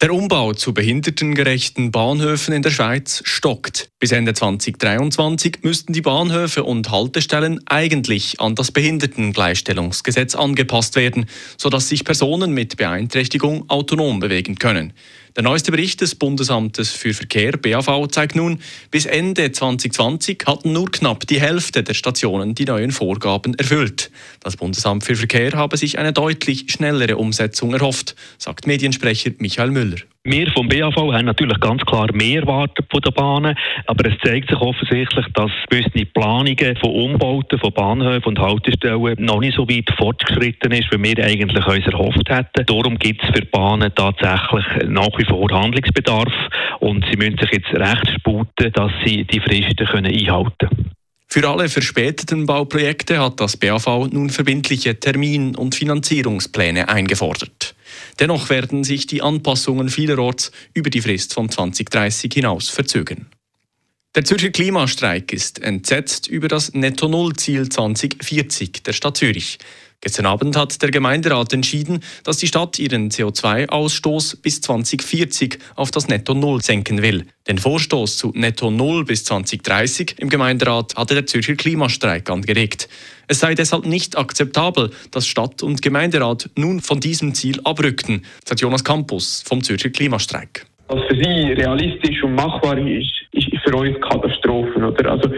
Der Umbau zu behindertengerechten Bahnhöfen in der Schweiz stockt. Bis Ende 2023 müssten die Bahnhöfe und Haltestellen eigentlich an das Behindertengleichstellungsgesetz angepasst werden, sodass sich Personen mit Beeinträchtigung autonom bewegen können. Der neueste Bericht des Bundesamtes für Verkehr BAV zeigt nun, bis Ende 2020 hatten nur knapp die Hälfte der Stationen die neuen Vorgaben erfüllt. Das Bundesamt für Verkehr habe sich eine deutlich schnellere Umsetzung erhofft, sagt Mediensprecher Michael Müller. Wir vom BAV haben natürlich ganz klar mehr erwartet von den Bahnen, aber es zeigt sich offensichtlich, dass gewisse Planungen von Umbauten von Bahnhöfen und Haltestellen noch nicht so weit fortgeschritten ist, wie wir eigentlich uns erhofft hätten. Darum gibt es für Bahnen tatsächlich nach wie vor Handlungsbedarf und sie müssen sich jetzt recht sputen, dass sie die Fristen können einhalten können. Für alle verspäteten Bauprojekte hat das BAV nun verbindliche Termin- und Finanzierungspläne eingefordert. Dennoch werden sich die Anpassungen vielerorts über die Frist von 2030 hinaus verzögern. Der Zürcher Klimastreik ist entsetzt über das Netto-Null-Ziel 2040 der Stadt Zürich. Gestern Abend hat der Gemeinderat entschieden, dass die Stadt ihren CO2-Ausstoß bis 2040 auf das Netto Null senken will. Den Vorstoß zu Netto Null bis 2030 im Gemeinderat hatte der Zürcher Klimastreik angeregt. Es sei deshalb nicht akzeptabel, dass Stadt und Gemeinderat nun von diesem Ziel abrückten, sagt Jonas Campus vom Zürcher Klimastreik. Was für sie realistisch und machbar ist, ist für uns Katastrophen. Oder? Also,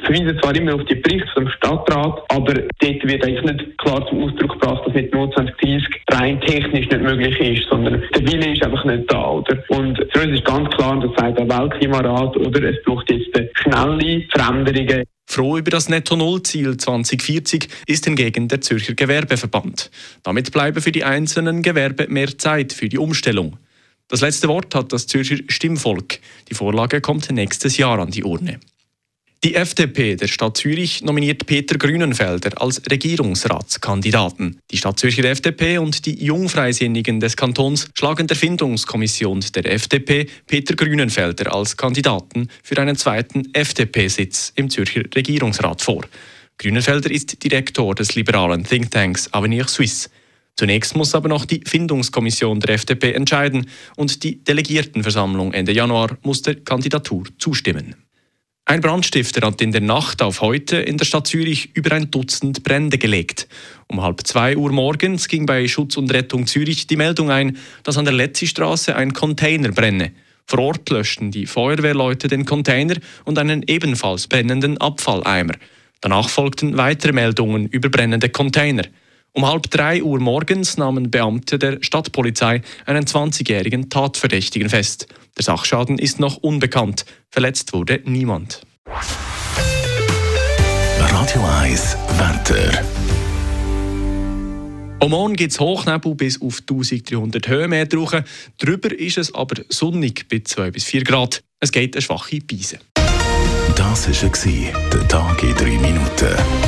verweisen zwar immer auf die Berichte vom Stadtrat, aber dort wird eigentlich nicht klar zum Ausdruck gebracht, dass mit nur 2030 rein technisch nicht möglich ist, sondern der Wille ist einfach nicht da. Oder? Und für uns ist ganz klar, das sagt der Weltklimarat, oder es braucht jetzt schnelle Veränderungen. Froh über das Netto-Null-Ziel 2040 ist hingegen der Zürcher Gewerbeverband. Damit bleibe für die einzelnen Gewerbe mehr Zeit für die Umstellung. Das letzte Wort hat das Zürcher Stimmvolk. Die Vorlage kommt nächstes Jahr an die Urne. Die FDP der Stadt Zürich nominiert Peter Grünenfelder als Regierungsratskandidaten. Die Stadt Zürcher FDP und die Jungfreisinnigen des Kantons schlagen der Findungskommission der FDP Peter Grünenfelder als Kandidaten für einen zweiten FDP-Sitz im Zürcher Regierungsrat vor. Grünenfelder ist Direktor des liberalen Thinktanks Avenir Suisse. Zunächst muss aber noch die Findungskommission der FDP entscheiden und die Delegiertenversammlung Ende Januar muss der Kandidatur zustimmen. Ein Brandstifter hat in der Nacht auf heute in der Stadt Zürich über ein Dutzend Brände gelegt. Um halb zwei Uhr morgens ging bei Schutz und Rettung Zürich die Meldung ein, dass an der Letzistraße ein Container brenne. Vor Ort löschten die Feuerwehrleute den Container und einen ebenfalls brennenden Abfalleimer. Danach folgten weitere Meldungen über brennende Container. Um halb drei Uhr morgens nahmen Beamte der Stadtpolizei einen 20-jährigen Tatverdächtigen fest. Der Sachschaden ist noch unbekannt. Verletzt wurde niemand. Radio 1 Wetter. Am Morgen gibt es Hochnebel bis auf 1300 Höhenmeter hoch. Drüber ist es aber sonnig bei 2 bis 4 Grad. Es geht eine schwache Beise. Das war der Tag in 3 Minuten.